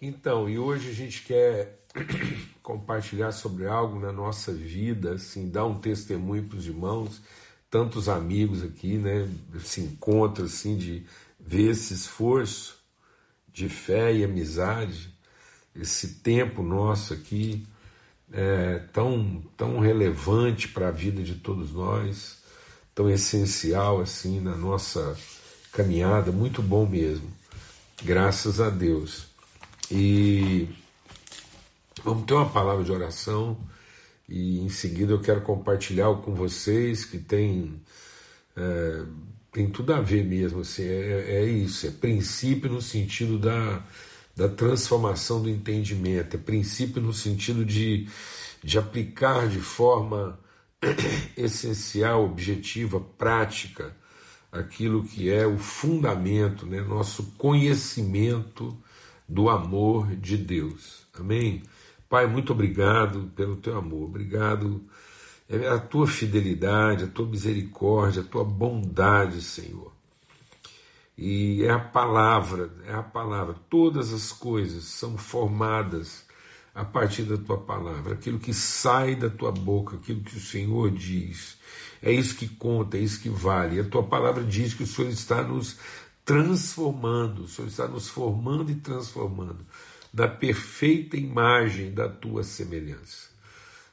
Então, e hoje a gente quer compartilhar sobre algo na nossa vida, assim, dar um testemunho para os irmãos, tantos amigos aqui, né? Se encontro assim de ver esse esforço de fé e amizade, esse tempo nosso aqui é, tão tão relevante para a vida de todos nós, tão essencial assim na nossa caminhada, muito bom mesmo. Graças a Deus. E vamos ter uma palavra de oração e em seguida eu quero compartilhar com vocês que tem, é, tem tudo a ver mesmo, assim, é, é isso, é princípio no sentido da, da transformação do entendimento, é princípio no sentido de, de aplicar de forma essencial, objetiva, prática, aquilo que é o fundamento, né, nosso conhecimento do amor de Deus. Amém? Pai, muito obrigado pelo teu amor, obrigado é a tua fidelidade, a tua misericórdia, a tua bondade, Senhor. E é a palavra, é a palavra. Todas as coisas são formadas a partir da tua palavra. Aquilo que sai da tua boca, aquilo que o Senhor diz, é isso que conta, é isso que vale. A tua palavra diz que o Senhor está nos transformando, o Senhor está nos formando e transformando da perfeita imagem da tua semelhança.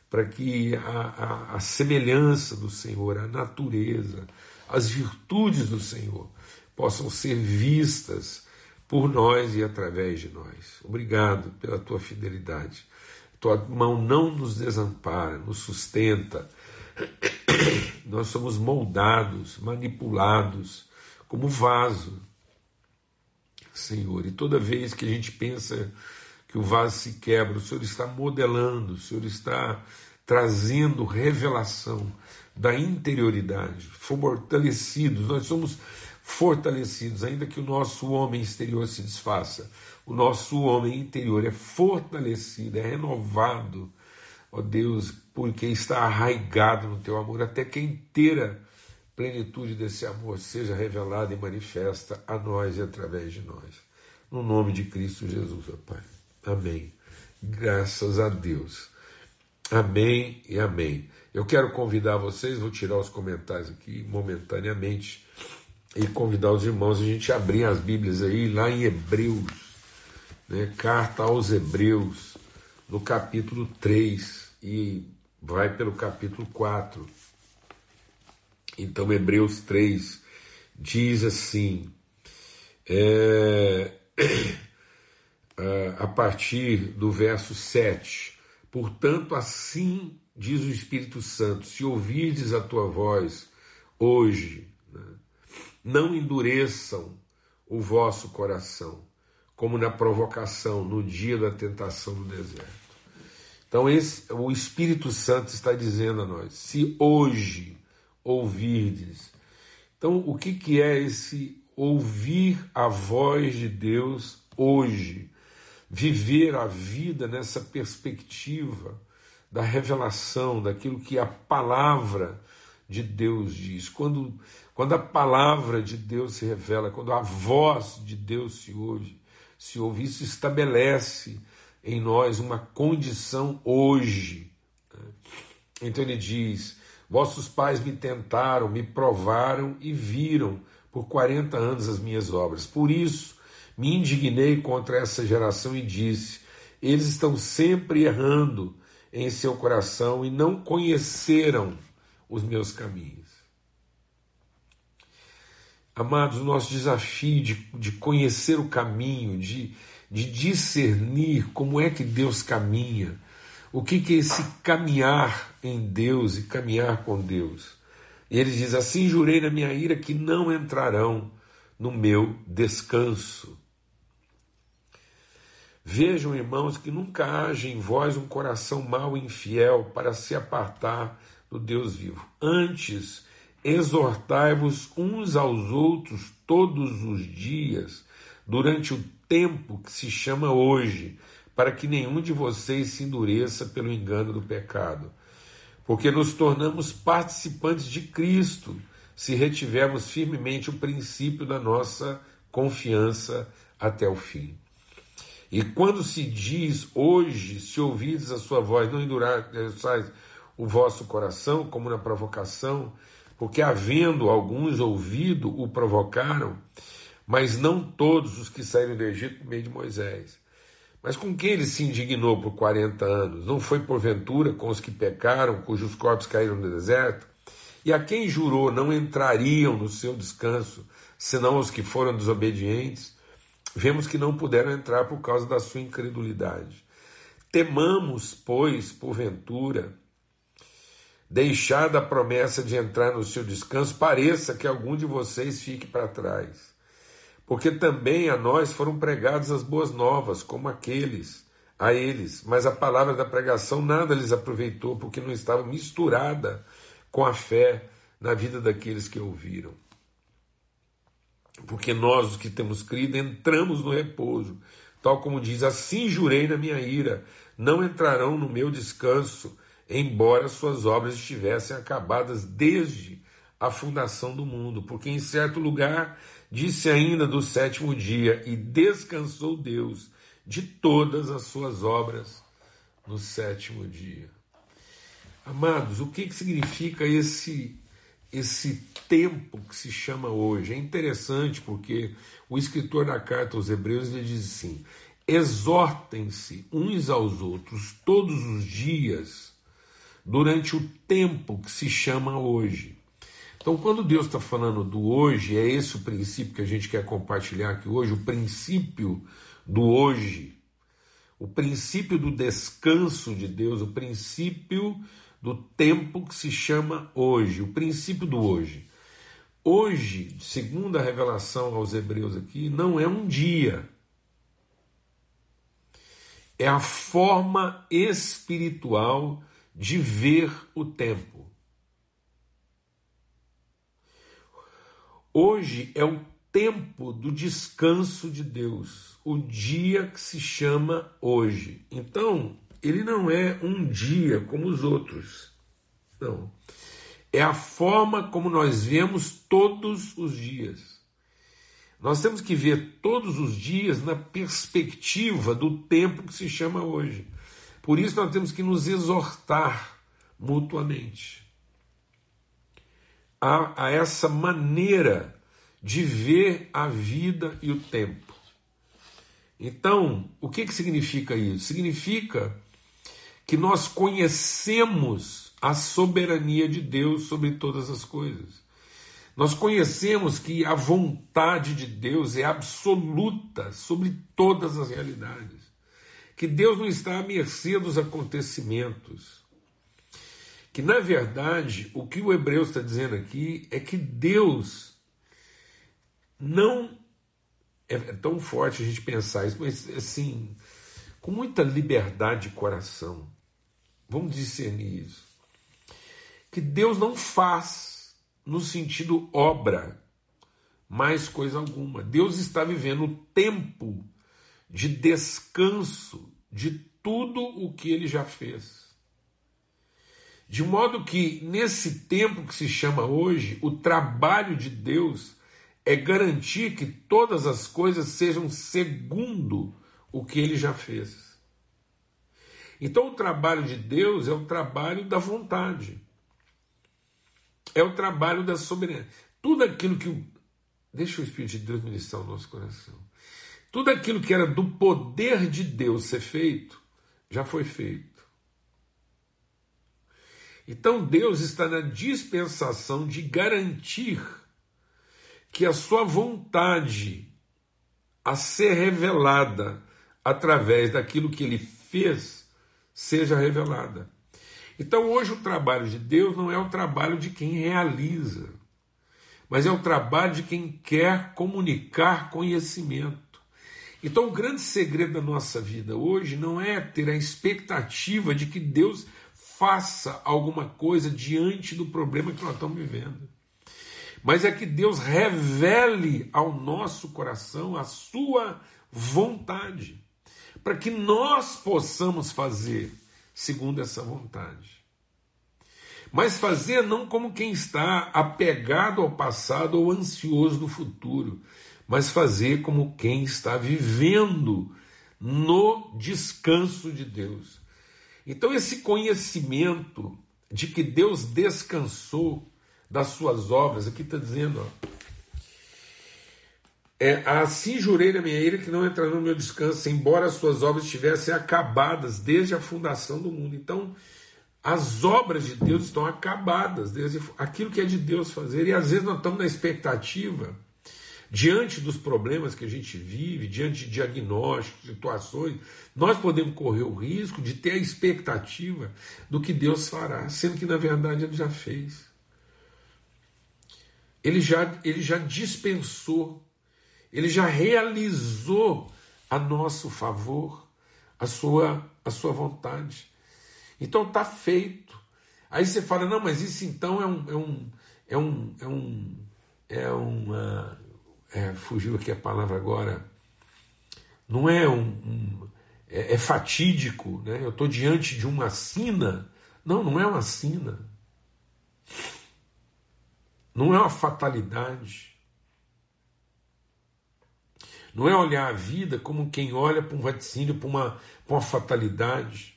Para que a, a, a semelhança do Senhor, a natureza, as virtudes do Senhor possam ser vistas por nós e através de nós. Obrigado pela tua fidelidade. Tua mão não nos desampara, nos sustenta. Nós somos moldados, manipulados como vaso Senhor. E toda vez que a gente pensa que o vaso se quebra, o Senhor está modelando, o Senhor está trazendo revelação da interioridade, fortalecidos, nós somos fortalecidos, ainda que o nosso homem exterior se desfaça, o nosso homem interior é fortalecido, é renovado, ó Deus, porque está arraigado no teu amor, até que a inteira plenitude desse amor seja revelada e manifesta a nós e através de nós. No nome de Cristo Jesus, ó Pai. Amém. Graças a Deus. Amém e amém. Eu quero convidar vocês, vou tirar os comentários aqui momentaneamente e convidar os irmãos a gente abrir as Bíblias aí lá em Hebreus, né? carta aos Hebreus, no capítulo 3 e vai pelo capítulo 4. Então, Hebreus 3 diz assim, é, a partir do verso 7: Portanto, assim diz o Espírito Santo: se ouvirdes a tua voz hoje, né, não endureçam o vosso coração, como na provocação, no dia da tentação no deserto. Então, esse, o Espírito Santo está dizendo a nós: se hoje ouvirdes. Então, o que, que é esse ouvir a voz de Deus hoje? Viver a vida nessa perspectiva da revelação, daquilo que a palavra de Deus diz. Quando, quando a palavra de Deus se revela, quando a voz de Deus se ouve, se ouve, isso estabelece em nós uma condição hoje. Né? Então ele diz: Vossos pais me tentaram, me provaram e viram por 40 anos as minhas obras. Por isso me indignei contra essa geração e disse: Eles estão sempre errando em seu coração e não conheceram os meus caminhos. Amados, o nosso desafio de, de conhecer o caminho, de, de discernir como é que Deus caminha, o que, que é esse caminhar em Deus e caminhar com Deus? E ele diz: Assim jurei na minha ira que não entrarão no meu descanso. Vejam, irmãos, que nunca haja em vós um coração mau e infiel para se apartar do Deus vivo. Antes, exortai-vos uns aos outros todos os dias, durante o tempo que se chama hoje, para que nenhum de vocês se endureça pelo engano do pecado. Porque nos tornamos participantes de Cristo se retivermos firmemente o princípio da nossa confiança até o fim. E quando se diz hoje, se ouvides a sua voz, não endureçais o vosso coração, como na provocação, porque havendo alguns ouvido, o provocaram, mas não todos os que saíram do Egito por meio de Moisés. Mas com quem ele se indignou por 40 anos? Não foi porventura com os que pecaram, cujos corpos caíram no deserto? E a quem jurou não entrariam no seu descanso, senão os que foram desobedientes? Vemos que não puderam entrar por causa da sua incredulidade. Temamos, pois, porventura, deixada a promessa de entrar no seu descanso, pareça que algum de vocês fique para trás. Porque também a nós foram pregadas as boas novas, como aqueles, a eles, mas a palavra da pregação nada lhes aproveitou, porque não estava misturada com a fé na vida daqueles que ouviram. Porque nós, os que temos crido, entramos no repouso, tal como diz: Assim jurei na minha ira, não entrarão no meu descanso embora suas obras estivessem acabadas desde a fundação do mundo, porque em certo lugar disse ainda do sétimo dia, e descansou Deus de todas as suas obras no sétimo dia. Amados, o que, que significa esse esse tempo que se chama hoje? É interessante porque o escritor da carta aos Hebreus ele diz assim: exortem-se uns aos outros todos os dias durante o tempo que se chama hoje. Então, quando Deus está falando do hoje, é esse o princípio que a gente quer compartilhar aqui hoje, o princípio do hoje, o princípio do descanso de Deus, o princípio do tempo que se chama hoje, o princípio do hoje. Hoje, segundo a revelação aos Hebreus aqui, não é um dia. É a forma espiritual de ver o tempo. Hoje é o tempo do descanso de Deus, o dia que se chama hoje. Então, ele não é um dia como os outros. Não. É a forma como nós vemos todos os dias. Nós temos que ver todos os dias na perspectiva do tempo que se chama hoje. Por isso nós temos que nos exortar mutuamente a, a essa maneira de ver a vida e o tempo. Então, o que, que significa isso? Significa que nós conhecemos a soberania de Deus sobre todas as coisas. Nós conhecemos que a vontade de Deus é absoluta sobre todas as realidades que Deus não está à mercê dos acontecimentos. Que, na verdade, o que o hebreu está dizendo aqui é que Deus não. É tão forte a gente pensar isso, mas assim, com muita liberdade de coração, vamos discernir isso. Que Deus não faz no sentido obra mais coisa alguma. Deus está vivendo o tempo de descanso de tudo o que ele já fez. De modo que, nesse tempo que se chama hoje, o trabalho de Deus é garantir que todas as coisas sejam segundo o que ele já fez. Então, o trabalho de Deus é o trabalho da vontade, é o trabalho da soberania. Tudo aquilo que. Deixa o Espírito de Deus ministrar o nosso coração. Tudo aquilo que era do poder de Deus ser feito, já foi feito. Então Deus está na dispensação de garantir que a sua vontade a ser revelada através daquilo que ele fez seja revelada. Então hoje o trabalho de Deus não é o trabalho de quem realiza, mas é o trabalho de quem quer comunicar conhecimento. Então, o grande segredo da nossa vida hoje não é ter a expectativa de que Deus faça alguma coisa diante do problema que nós estamos vivendo, mas é que Deus revele ao nosso coração a sua vontade, para que nós possamos fazer segundo essa vontade. Mas fazer não como quem está apegado ao passado ou ansioso do futuro, mas fazer como quem está vivendo no descanso de Deus. Então, esse conhecimento de que Deus descansou das suas obras, aqui está dizendo, ó, é, assim jurei na minha ira que não entrará no meu descanso, embora as suas obras estivessem acabadas desde a fundação do mundo. Então, as obras de Deus estão acabadas, desde aquilo que é de Deus fazer, e às vezes nós estamos na expectativa Diante dos problemas que a gente vive, diante de diagnósticos, situações, nós podemos correr o risco de ter a expectativa do que Deus fará, sendo que na verdade ele já fez. Ele já, ele já dispensou, ele já realizou a nosso favor, a sua, a sua vontade. Então está feito. Aí você fala, não, mas isso então é um, é um, é um, é um, é uma, é, fugiu aqui a palavra agora, não é um, um é, é, fatídico, né? eu estou diante de uma sina. Não, não é uma sina. Não é uma fatalidade. Não é olhar a vida como quem olha para um vaticínio, para uma, para uma fatalidade.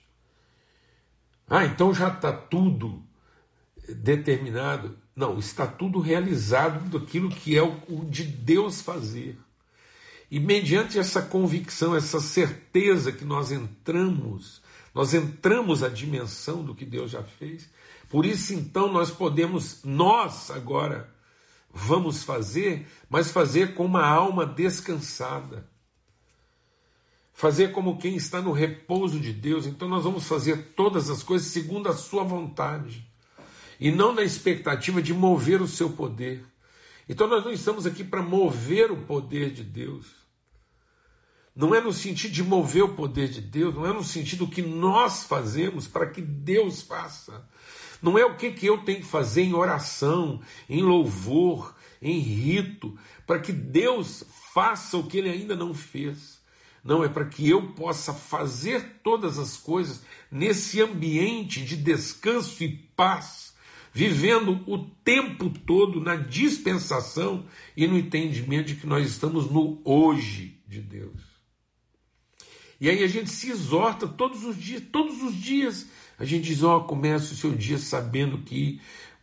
Ah, então já está tudo determinado. Não, está tudo realizado daquilo que é o, de Deus fazer. E mediante essa convicção, essa certeza que nós entramos, nós entramos a dimensão do que Deus já fez. Por isso então nós podemos, nós agora vamos fazer, mas fazer com uma alma descansada. Fazer como quem está no repouso de Deus. Então nós vamos fazer todas as coisas segundo a sua vontade e não na expectativa de mover o seu poder. Então nós não estamos aqui para mover o poder de Deus. Não é no sentido de mover o poder de Deus, não é no sentido que nós fazemos para que Deus faça. Não é o que, que eu tenho que fazer em oração, em louvor, em rito, para que Deus faça o que ele ainda não fez. Não, é para que eu possa fazer todas as coisas nesse ambiente de descanso e paz vivendo o tempo todo na dispensação e no entendimento de que nós estamos no hoje de Deus. E aí a gente se exorta todos os dias, todos os dias. A gente diz: Ó, oh, comece o seu dia sabendo que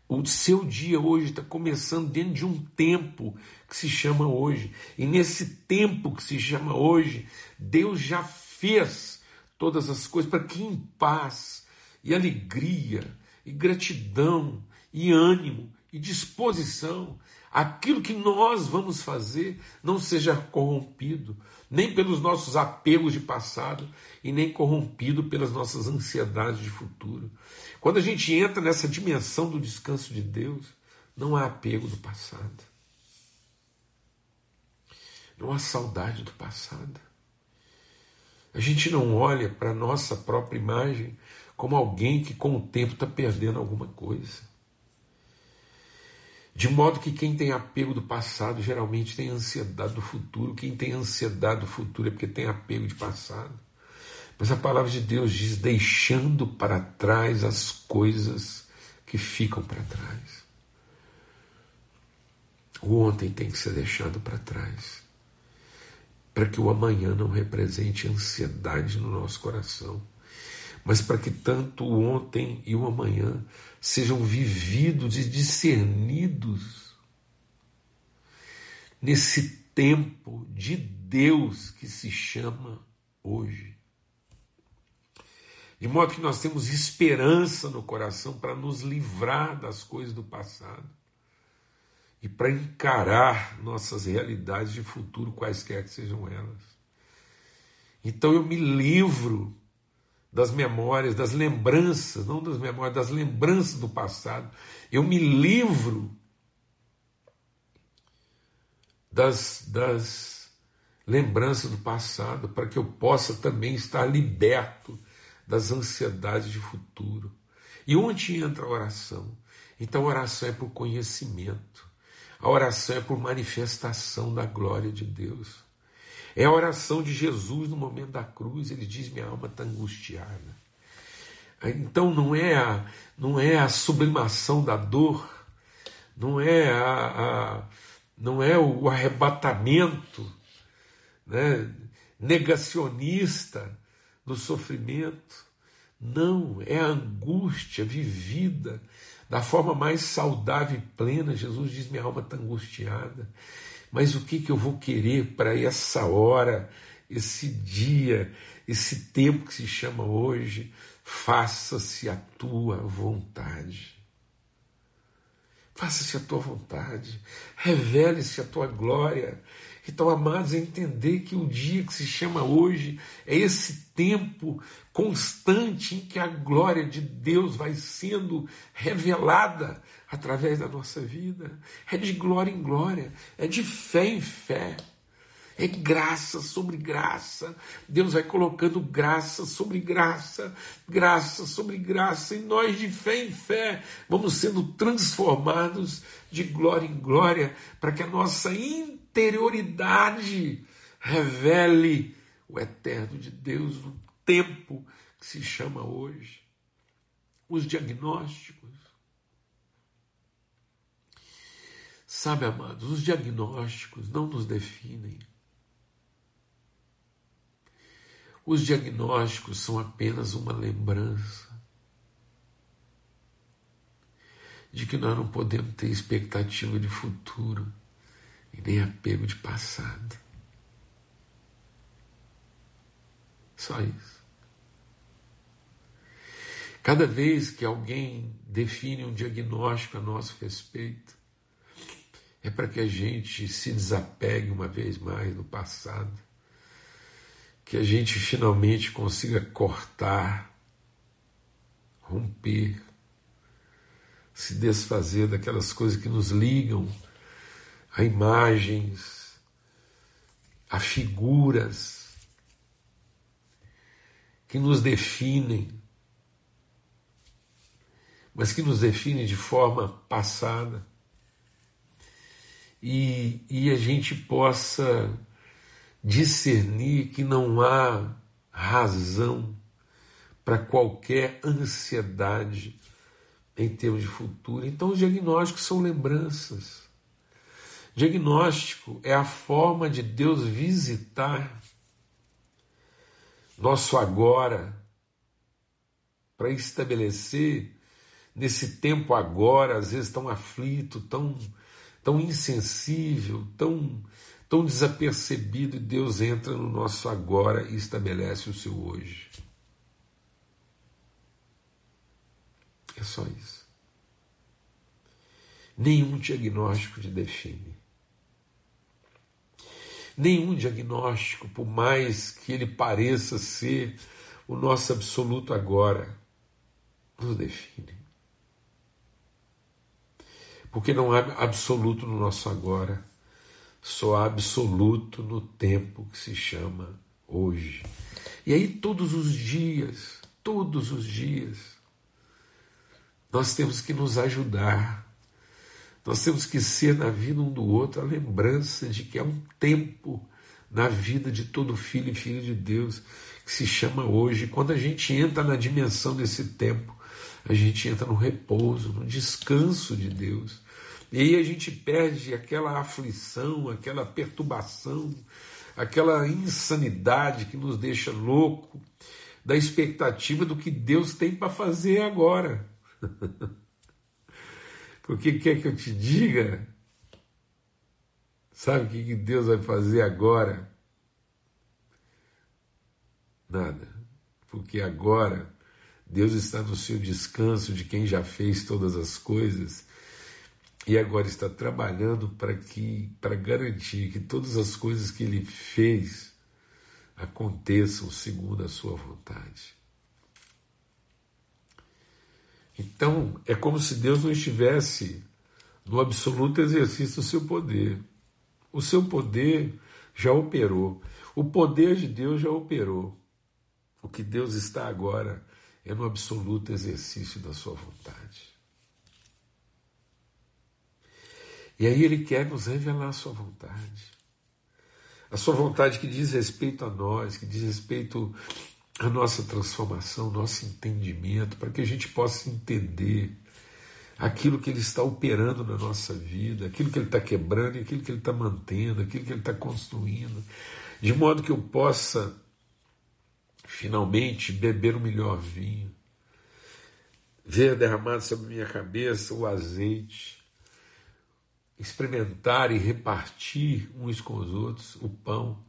o seu dia hoje está começando dentro de um tempo que se chama hoje. E nesse tempo que se chama hoje, Deus já fez todas as coisas para que em paz e alegria e gratidão e ânimo e disposição, aquilo que nós vamos fazer não seja corrompido, nem pelos nossos apelos de passado e nem corrompido pelas nossas ansiedades de futuro. Quando a gente entra nessa dimensão do descanso de Deus, não há apego do passado. Não há saudade do passado. A gente não olha para a nossa própria imagem como alguém que com o tempo está perdendo alguma coisa. De modo que quem tem apego do passado geralmente tem ansiedade do futuro. Quem tem ansiedade do futuro é porque tem apego de passado. Mas a palavra de Deus diz: deixando para trás as coisas que ficam para trás. O ontem tem que ser deixado para trás, para que o amanhã não represente ansiedade no nosso coração mas para que tanto o ontem e o amanhã sejam vividos e discernidos nesse tempo de Deus que se chama hoje. De modo que nós temos esperança no coração para nos livrar das coisas do passado e para encarar nossas realidades de futuro, quaisquer que sejam elas. Então eu me livro das memórias, das lembranças, não das memórias, das lembranças do passado. Eu me livro das, das lembranças do passado para que eu possa também estar liberto das ansiedades de futuro. E onde entra a oração? Então a oração é por conhecimento, a oração é por manifestação da glória de Deus. É a oração de Jesus no momento da cruz, ele diz: Minha alma está angustiada. Então não é a, não é a sublimação da dor, não é, a, a não é o arrebatamento né, negacionista do sofrimento. Não, é a angústia vivida da forma mais saudável e plena. Jesus diz: Minha alma está angustiada. Mas o que, que eu vou querer para essa hora, esse dia, esse tempo que se chama hoje? Faça-se a tua vontade. Faça-se a tua vontade. Revele-se a tua glória. Então, amados, é entender que o dia que se chama hoje é esse tempo constante em que a glória de Deus vai sendo revelada através da nossa vida. É de glória em glória, é de fé em fé. É graça sobre graça. Deus vai colocando graça sobre graça, graça sobre graça, e nós, de fé em fé, vamos sendo transformados de glória em glória, para que a nossa interioridade revele o eterno de Deus no tempo que se chama hoje. Os diagnósticos. Sabe, amados, os diagnósticos não nos definem. Os diagnósticos são apenas uma lembrança de que nós não podemos ter expectativa de futuro e nem apego de passado. Só isso. Cada vez que alguém define um diagnóstico a nosso respeito, é para que a gente se desapegue uma vez mais do passado que a gente finalmente consiga cortar, romper, se desfazer daquelas coisas que nos ligam a imagens, a figuras que nos definem, mas que nos definem de forma passada. E, e a gente possa discernir que não há razão para qualquer ansiedade em termos de futuro. Então, os diagnósticos são lembranças. Diagnóstico é a forma de Deus visitar nosso agora para estabelecer nesse tempo agora, às vezes tão aflito, tão, tão insensível, tão tão desapercebido, e Deus entra no nosso agora e estabelece o seu hoje. É só isso. Nenhum diagnóstico te define. Nenhum diagnóstico, por mais que ele pareça ser o nosso absoluto agora, nos define. Porque não há absoluto no nosso agora só absoluto no tempo que se chama hoje. E aí, todos os dias, todos os dias, nós temos que nos ajudar, nós temos que ser na vida um do outro a lembrança de que há um tempo na vida de todo filho e filha de Deus que se chama hoje. Quando a gente entra na dimensão desse tempo, a gente entra no repouso, no descanso de Deus. E aí a gente perde aquela aflição, aquela perturbação, aquela insanidade que nos deixa louco, da expectativa do que Deus tem para fazer agora. Porque quer que eu te diga? Sabe o que Deus vai fazer agora? Nada. Porque agora Deus está no seu descanso de quem já fez todas as coisas e agora está trabalhando para que para garantir que todas as coisas que ele fez aconteçam segundo a sua vontade. Então, é como se Deus não estivesse no absoluto exercício do seu poder. O seu poder já operou. O poder de Deus já operou. O que Deus está agora é no absoluto exercício da sua vontade. E aí ele quer nos revelar a sua vontade. A sua vontade que diz respeito a nós, que diz respeito à nossa transformação, nosso entendimento, para que a gente possa entender aquilo que ele está operando na nossa vida, aquilo que ele está quebrando aquilo que ele está mantendo, aquilo que ele está construindo. de modo que eu possa finalmente beber o melhor vinho, ver derramado sobre minha cabeça o azeite, experimentar e repartir uns com os outros o pão.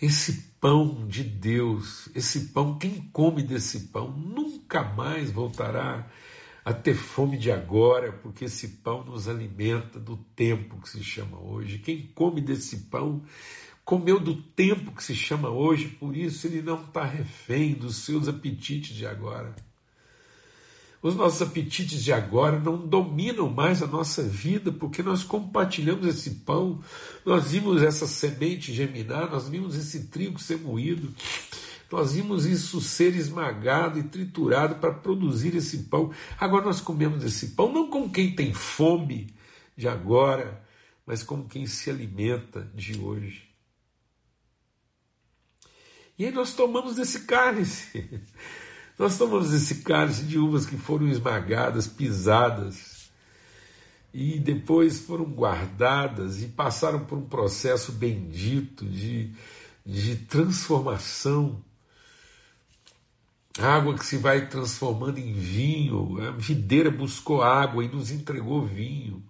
Esse pão de Deus, esse pão, quem come desse pão nunca mais voltará a ter fome de agora, porque esse pão nos alimenta do tempo que se chama hoje. Quem come desse pão comeu do tempo que se chama hoje, por isso ele não está refém dos seus apetites de agora. Os nossos apetites de agora não dominam mais a nossa vida, porque nós compartilhamos esse pão, nós vimos essa semente germinar, nós vimos esse trigo ser moído, nós vimos isso ser esmagado e triturado para produzir esse pão. Agora nós comemos esse pão não como quem tem fome de agora, mas como quem se alimenta de hoje. E aí nós tomamos desse cálice. Nós tomamos esse cálice de uvas que foram esmagadas, pisadas, e depois foram guardadas e passaram por um processo bendito de, de transformação. Água que se vai transformando em vinho, a videira buscou água e nos entregou vinho.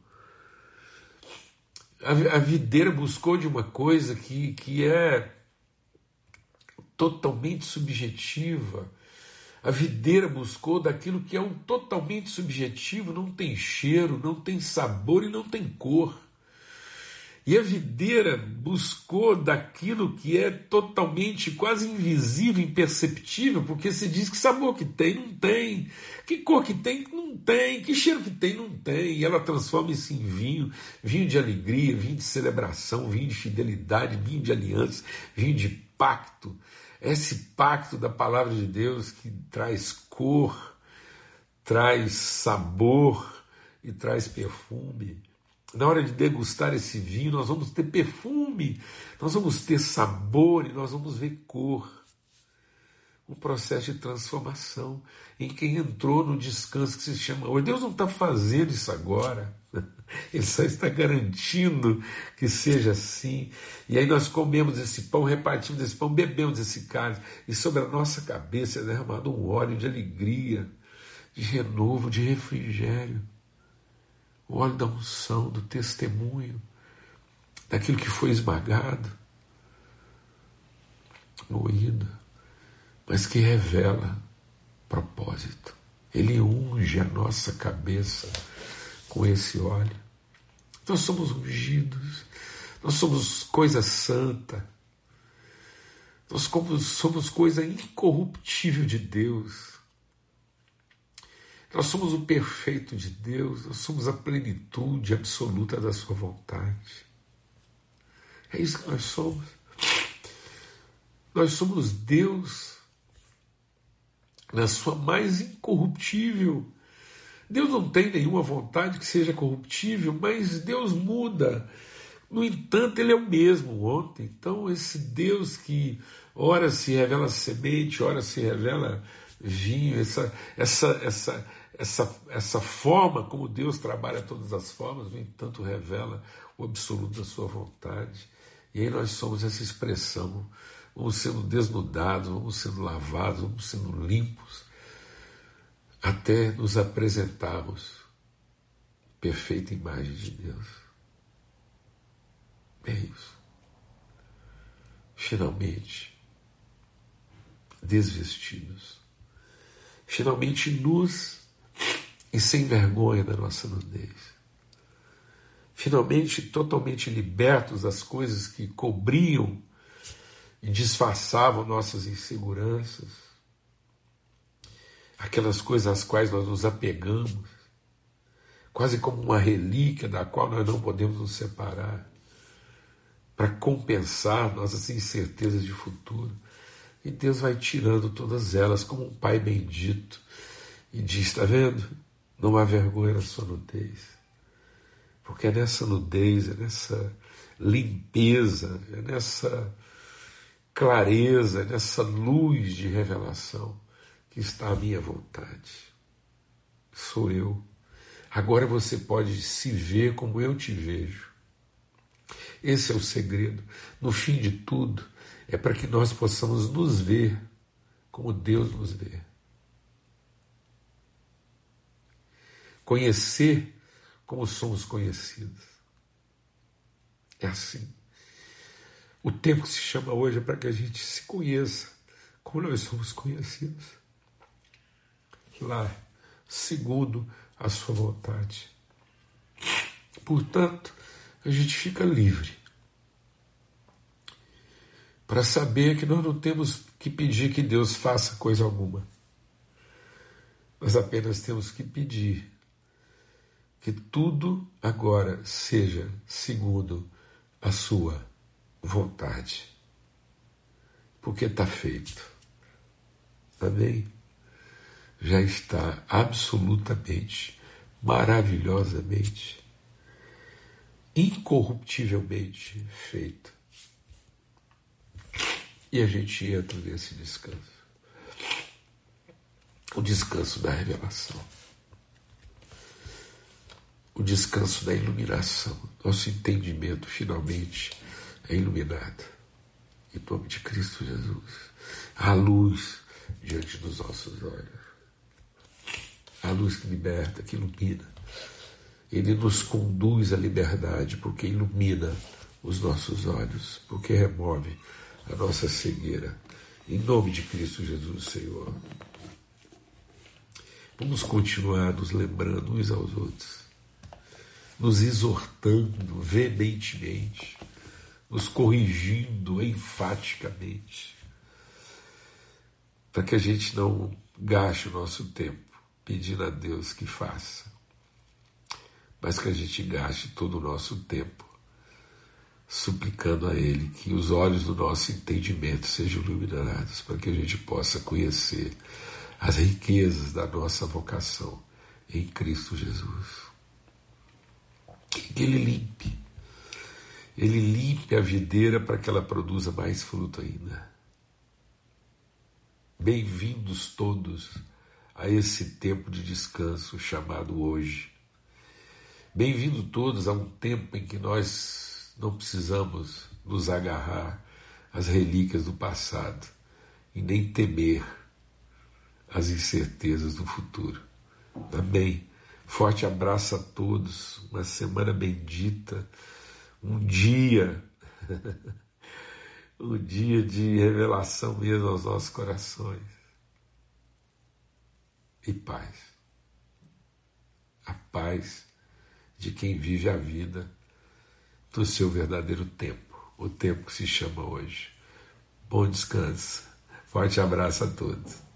A, a videira buscou de uma coisa que, que é totalmente subjetiva a videira buscou daquilo que é um totalmente subjetivo, não tem cheiro, não tem sabor e não tem cor. E a videira buscou daquilo que é totalmente quase invisível, imperceptível, porque se diz que sabor que tem, não tem, que cor que tem, não tem, que cheiro que tem, não tem. E ela transforma isso em vinho, vinho de alegria, vinho de celebração, vinho de fidelidade, vinho de aliança, vinho de pacto esse pacto da palavra de Deus que traz cor, traz sabor e traz perfume. Na hora de degustar esse vinho, nós vamos ter perfume, nós vamos ter sabor e nós vamos ver cor. Um processo de transformação em quem entrou no descanso que se chama hoje. Deus não está fazendo isso agora. Ele só está garantindo que seja assim. E aí nós comemos esse pão, repartimos esse pão, bebemos esse cálice, e sobre a nossa cabeça é derramado um óleo de alegria, de renovo, de refrigério. O óleo da unção, do testemunho, daquilo que foi esmagado, moído, mas que revela propósito. Ele unge a nossa cabeça com esse óleo. Nós somos ungidos, nós somos coisa santa, nós somos coisa incorruptível de Deus. Nós somos o perfeito de Deus, nós somos a plenitude absoluta da Sua vontade. É isso que nós somos. Nós somos Deus na sua mais incorruptível Deus não tem nenhuma vontade que seja corruptível, mas Deus muda. No entanto, Ele é o mesmo ontem. Então, esse Deus que ora se revela semente, ora se revela vinho, essa, essa, essa, essa, essa forma como Deus trabalha todas as formas, no entanto, revela o absoluto da Sua vontade. E aí nós somos essa expressão. Vamos sendo desnudados, vamos sendo lavados, vamos sendo limpos até nos apresentarmos perfeita imagem de Deus. É isso. Finalmente, desvestidos. Finalmente, nus e sem vergonha da nossa nudez. Finalmente, totalmente libertos das coisas que cobriam e disfarçavam nossas inseguranças aquelas coisas às quais nós nos apegamos, quase como uma relíquia da qual nós não podemos nos separar, para compensar nossas incertezas de futuro. E Deus vai tirando todas elas como um Pai bendito e diz: está vendo? Não há vergonha na sua nudez. Porque é nessa nudez, é nessa limpeza, é nessa clareza, é nessa luz de revelação que está à minha vontade. Sou eu. Agora você pode se ver como eu te vejo. Esse é o segredo. No fim de tudo, é para que nós possamos nos ver como Deus nos vê. Conhecer como somos conhecidos. É assim. O tempo que se chama hoje é para que a gente se conheça como nós somos conhecidos. Lá, segundo a sua vontade. Portanto, a gente fica livre para saber que nós não temos que pedir que Deus faça coisa alguma. Nós apenas temos que pedir que tudo agora seja segundo a sua vontade. Porque está feito. Amém? Já está absolutamente, maravilhosamente, incorruptivelmente feito. E a gente entra nesse descanso. O descanso da revelação. O descanso da iluminação. Nosso entendimento finalmente é iluminado. Em nome de Cristo Jesus. A luz diante dos nossos olhos. A luz que liberta, que ilumina. Ele nos conduz à liberdade, porque ilumina os nossos olhos, porque remove a nossa cegueira. Em nome de Cristo Jesus, Senhor. Vamos continuar nos lembrando uns aos outros, nos exortando veementemente nos corrigindo enfaticamente, para que a gente não gaste o nosso tempo pedindo a Deus que faça, mas que a gente gaste todo o nosso tempo suplicando a Ele que os olhos do nosso entendimento sejam iluminados, para que a gente possa conhecer as riquezas da nossa vocação em Cristo Jesus. Que Ele limpe ele limpe a videira para que ela produza mais fruto ainda. Bem-vindos todos a esse tempo de descanso chamado hoje. Bem-vindos todos a um tempo em que nós não precisamos nos agarrar às relíquias do passado e nem temer as incertezas do futuro. Amém. Forte abraço a todos, uma semana bendita um dia, um dia de revelação mesmo aos nossos corações. E paz. A paz de quem vive a vida do seu verdadeiro tempo, o tempo que se chama hoje. Bom descanso. Forte abraço a todos.